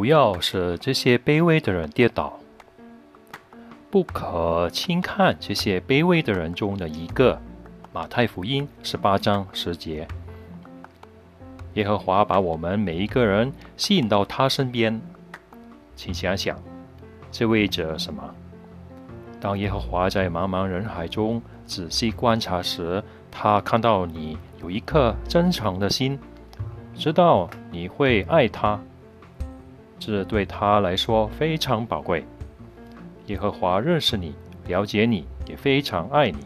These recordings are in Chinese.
不要使这些卑微的人跌倒，不可轻看这些卑微的人中的一个。马太福音十八章十节，耶和华把我们每一个人吸引到他身边，请想想，这意味着什么？当耶和华在茫茫人海中仔细观察时，他看到你有一颗真诚的心，知道你会爱他，这对他来说非常宝贵。耶和华认识你，了解你，也非常爱你。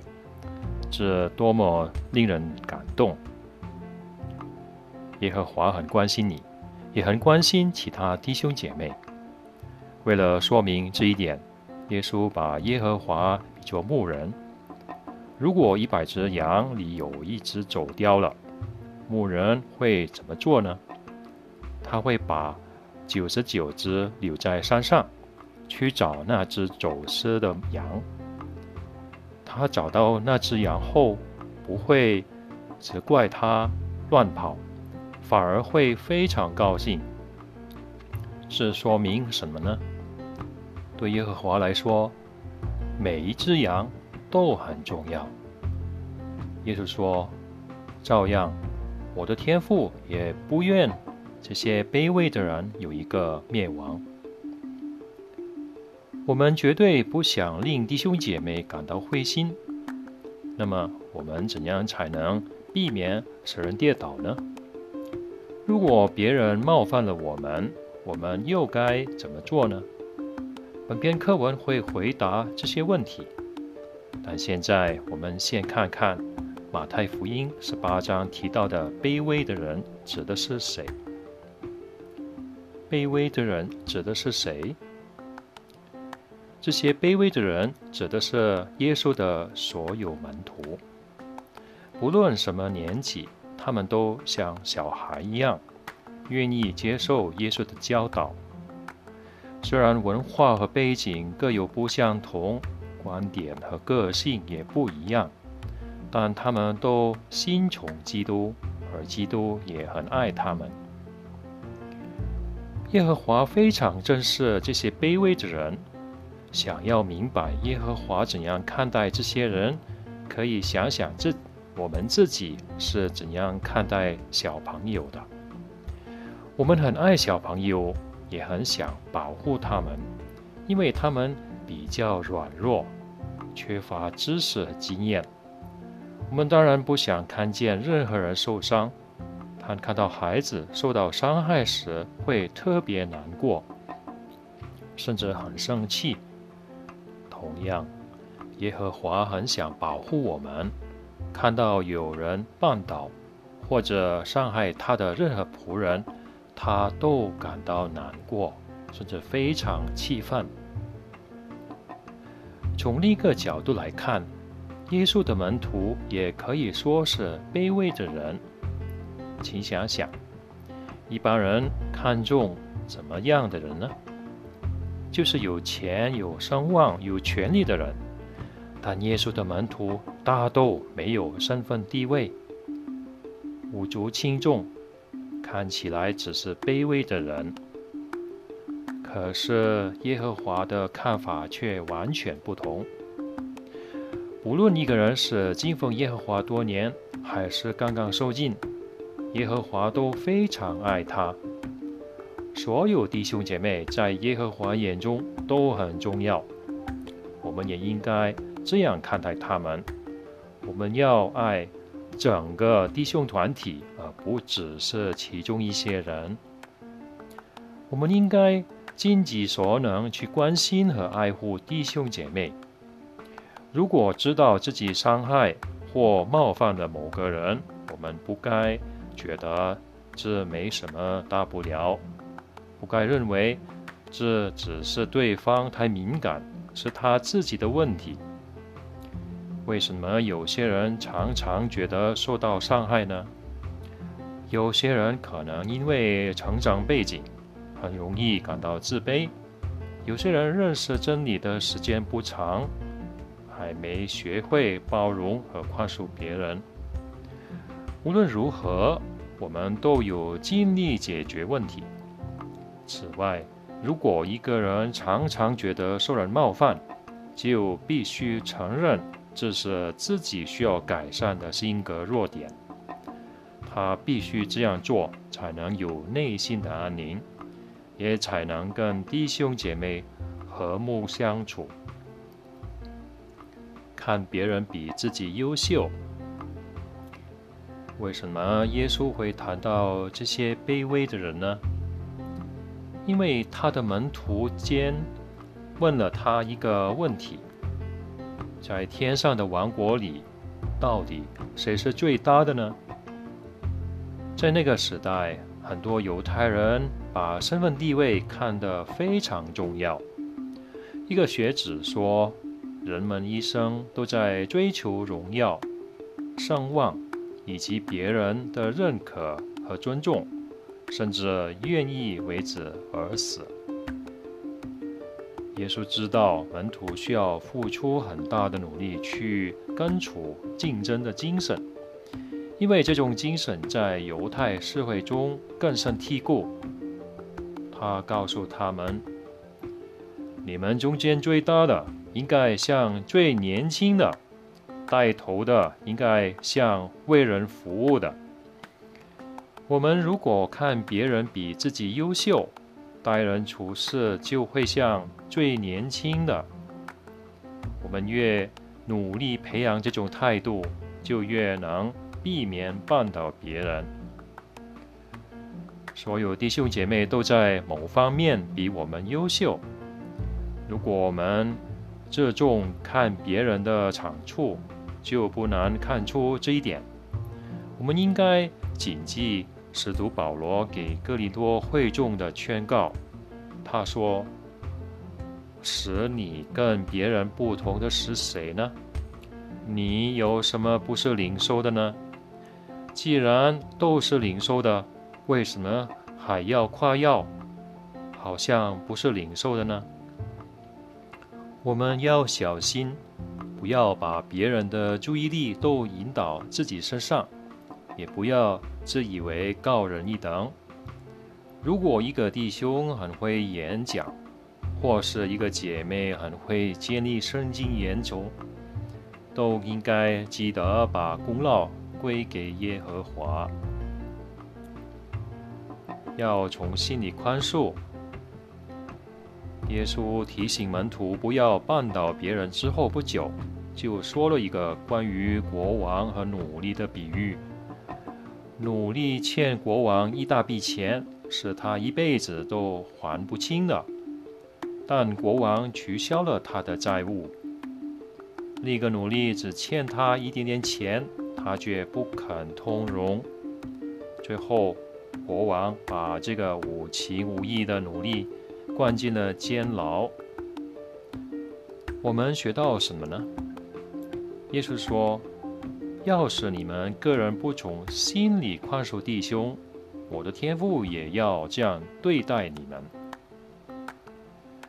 这多么令人感动！耶和华很关心你，也很关心其他弟兄姐妹。为了说明这一点，耶稣把耶和华比作牧人。如果一百只羊里有一只走掉了，牧人会怎么做呢？他会把九十九只留在山上，去找那只走失的羊。他找到那只羊后，不会责怪他乱跑，反而会非常高兴。这说明什么呢？对耶和华来说，每一只羊都很重要。耶稣说：“照样，我的天父也不愿这些卑微的人有一个灭亡。”我们绝对不想令弟兄姐妹感到灰心。那么，我们怎样才能避免使人跌倒呢？如果别人冒犯了我们，我们又该怎么做呢？本篇课文会回答这些问题。但现在，我们先看看马太福音十八章提到的卑微的人指的是谁？卑微的人指的是谁？这些卑微的人指的是耶稣的所有门徒，不论什么年纪，他们都像小孩一样，愿意接受耶稣的教导。虽然文化和背景各有不相同，观点和个性也不一样，但他们都心从基督，而基督也很爱他们。耶和华非常珍视这些卑微的人。想要明白耶和华怎样看待这些人，可以想想自我们自己是怎样看待小朋友的。我们很爱小朋友，也很想保护他们，因为他们比较软弱，缺乏知识和经验。我们当然不想看见任何人受伤，但看到孩子受到伤害时，会特别难过，甚至很生气。同样，耶和华很想保护我们。看到有人绊倒或者伤害他的任何仆人，他都感到难过，甚至非常气愤。从另一个角度来看，耶稣的门徒也可以说是卑微的人。请想想，一般人看重怎么样的人呢？就是有钱、有声望、有权力的人，但耶稣的门徒大都没有身份地位，五足轻重，看起来只是卑微的人。可是耶和华的看法却完全不同。无论一个人是敬奉耶和华多年，还是刚刚受尽，耶和华都非常爱他。所有弟兄姐妹在耶和华眼中都很重要，我们也应该这样看待他们。我们要爱整个弟兄团体，而不只是其中一些人。我们应该尽己所能去关心和爱护弟兄姐妹。如果知道自己伤害或冒犯了某个人，我们不该觉得这没什么大不了。不该认为这只是对方太敏感，是他自己的问题。为什么有些人常常觉得受到伤害呢？有些人可能因为成长背景很容易感到自卑；有些人认识真理的时间不长，还没学会包容和宽恕别人。无论如何，我们都有尽力解决问题。此外，如果一个人常常觉得受人冒犯，就必须承认这是自己需要改善的性格弱点。他必须这样做，才能有内心的安宁，也才能跟弟兄姐妹和睦相处。看别人比自己优秀，为什么耶稣会谈到这些卑微的人呢？因为他的门徒间问了他一个问题：在天上的王国里，到底谁是最大的呢？在那个时代，很多犹太人把身份地位看得非常重要。一个学者说：“人们一生都在追求荣耀、声望以及别人的认可和尊重。”甚至愿意为此而死。耶稣知道门徒需要付出很大的努力去根除竞争的精神，因为这种精神在犹太社会中根深蒂固。他告诉他们：“你们中间最大的应该像最年轻的，带头的应该像为人服务的。”我们如果看别人比自己优秀，待人处事就会像最年轻的。我们越努力培养这种态度，就越能避免绊倒别人。所有弟兄姐妹都在某方面比我们优秀。如果我们这重看别人的长处，就不难看出这一点。我们应该谨记。使徒保罗给哥林多会众的劝告，他说：“使你跟别人不同的是谁呢？你有什么不是领受的呢？既然都是领受的，为什么还要夸耀，好像不是领受的呢？我们要小心，不要把别人的注意力都引导自己身上。”也不要自以为高人一等。如果一个弟兄很会演讲，或是一个姐妹很会建立圣经研究，都应该记得把功劳归给耶和华。要从心里宽恕。耶稣提醒门徒不要绊倒别人之后不久，就说了一个关于国王和奴隶的比喻。努力欠国王一大笔钱，是他一辈子都还不清的。但国王取消了他的债务。另一个奴隶只欠他一点点钱，他却不肯通融。最后，国王把这个无情无义的奴隶关进了监牢。我们学到什么呢？耶稣说。要是你们个人不从心里宽恕弟兄，我的天父也要这样对待你们。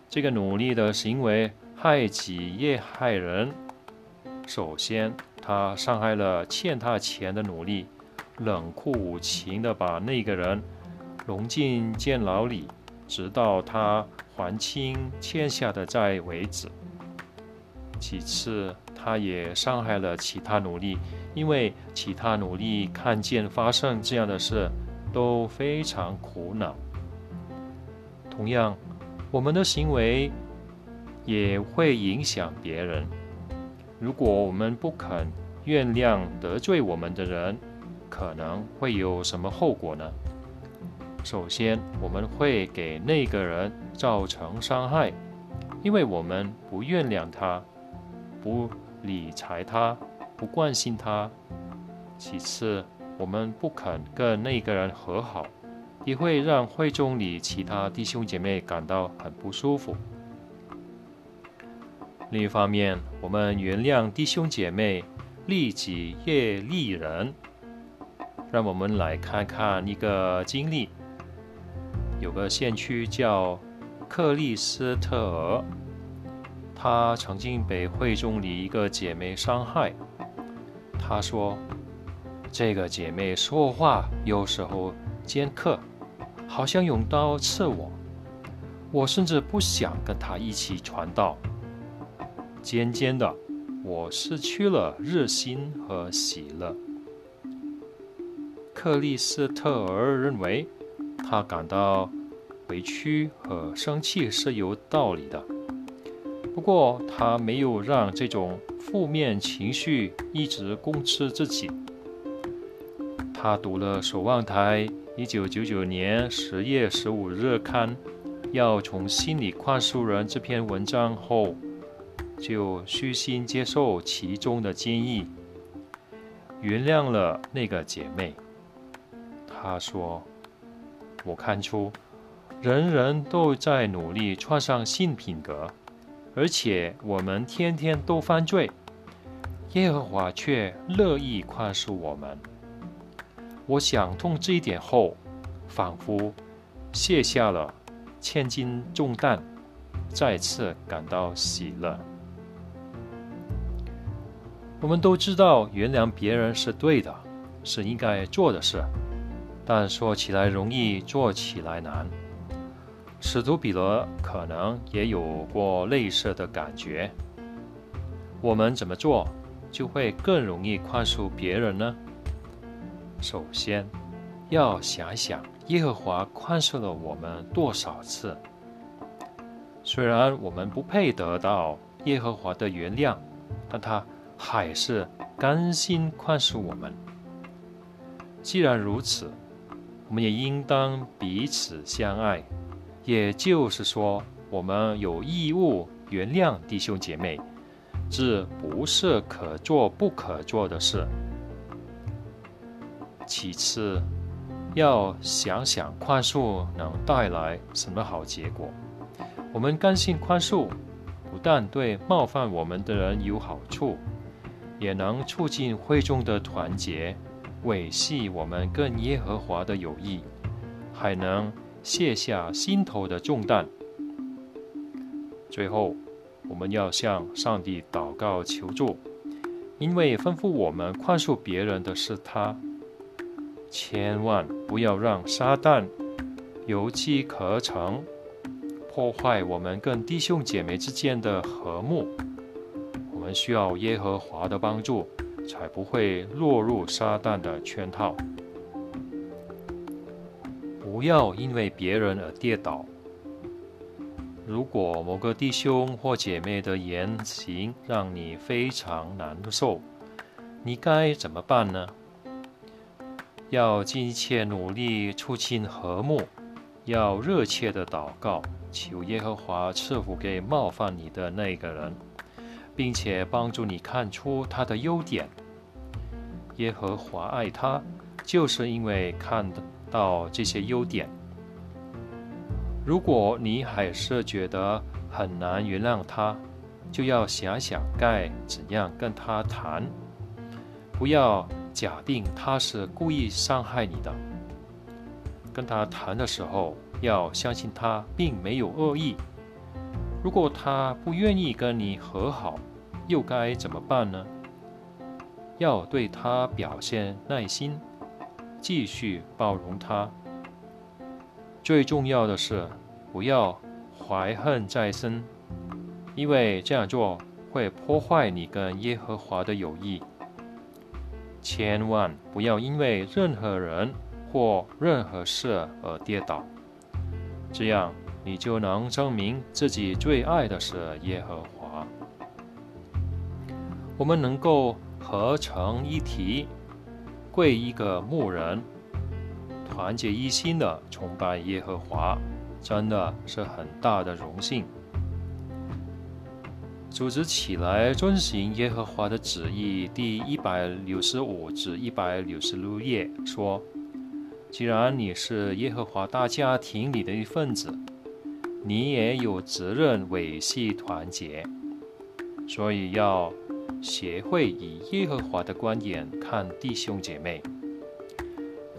这个努力的行为害己也害人。首先，他伤害了欠他钱的奴隶，冷酷无情地把那个人融进监牢里，直到他还清欠下的债为止。其次，他也伤害了其他奴隶。因为其他奴隶看见发生这样的事，都非常苦恼。同样，我们的行为也会影响别人。如果我们不肯原谅得罪我们的人，可能会有什么后果呢？首先，我们会给那个人造成伤害，因为我们不原谅他，不理睬他。不关心他。其次，我们不肯跟那个人和好，也会让会众里其他弟兄姐妹感到很不舒服。另一方面，我们原谅弟兄姐妹，利己业利人。让我们来看看一个经历：有个县区叫克利斯特尔，他曾经被会众里一个姐妹伤害。他说：“这个姐妹说话有时候尖刻，好像用刀刺我。我甚至不想跟她一起传道。渐渐的，我失去了热心和喜乐。克里斯特尔认为，他感到委屈和生气是有道理的。不过，他没有让这种负面情绪一直攻吃自己。他读了《守望台》一九九九年十月十五日刊“要从心里宽恕人”这篇文章后，就虚心接受其中的建议，原谅了那个姐妹。他说：“我看出，人人都在努力创上新品格，而且我们天天都犯罪，耶和华却乐意宽恕我们。我想通这一点后，仿佛卸下了千斤重担，再次感到喜乐。我们都知道，原谅别人是对的，是应该做的事。”但说起来容易，做起来难。使徒彼得可能也有过类似的感觉。我们怎么做就会更容易宽恕别人呢？首先，要想想耶和华宽恕了我们多少次。虽然我们不配得到耶和华的原谅，但他还是甘心宽恕我们。既然如此，我们也应当彼此相爱，也就是说，我们有义务原谅弟兄姐妹，这不是可做不可做的事。其次，要想想宽恕能带来什么好结果。我们甘心宽恕，不但对冒犯我们的人有好处，也能促进会中的团结。维系我们跟耶和华的友谊，还能卸下心头的重担。最后，我们要向上帝祷告求助，因为吩咐我们宽恕别人的是他。千万不要让撒旦有机可乘，破坏我们跟弟兄姐妹之间的和睦。我们需要耶和华的帮助。才不会落入撒旦的圈套。不要因为别人而跌倒。如果某个弟兄或姐妹的言行让你非常难受，你该怎么办呢？要尽一切努力促进和睦，要热切的祷告，求耶和华赐福给冒犯你的那个人。并且帮助你看出他的优点。耶和华爱他，就是因为看得到这些优点。如果你还是觉得很难原谅他，就要想想该怎样跟他谈。不要假定他是故意伤害你的。跟他谈的时候，要相信他并没有恶意。如果他不愿意跟你和好，又该怎么办呢？要对他表现耐心，继续包容他。最重要的是，不要怀恨在心，因为这样做会破坏你跟耶和华的友谊。千万不要因为任何人或任何事而跌倒，这样你就能证明自己最爱的是耶和华。我们能够合成一体，跪一个牧人，团结一心的崇拜耶和华，真的是很大的荣幸。组织起来遵行耶和华的旨意，第一百六十五至一百六十六页说：“既然你是耶和华大家庭里的一份子，你也有责任维系团结，所以要。”协会以耶和华的观点看弟兄姐妹，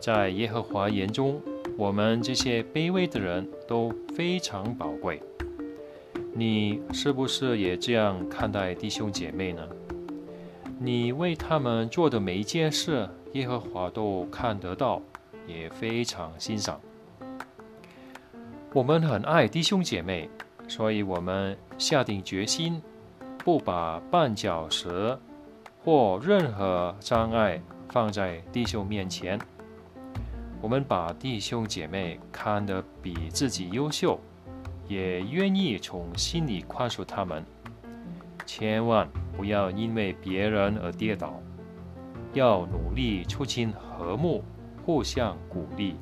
在耶和华眼中，我们这些卑微的人都非常宝贵。你是不是也这样看待弟兄姐妹呢？你为他们做的每一件事，耶和华都看得到，也非常欣赏。我们很爱弟兄姐妹，所以我们下定决心，不把绊脚石或任何障碍放在弟兄面前。我们把弟兄姐妹看得比自己优秀，也愿意从心里宽恕他们。千万不要因为别人而跌倒，要努力促进和睦，互相鼓励。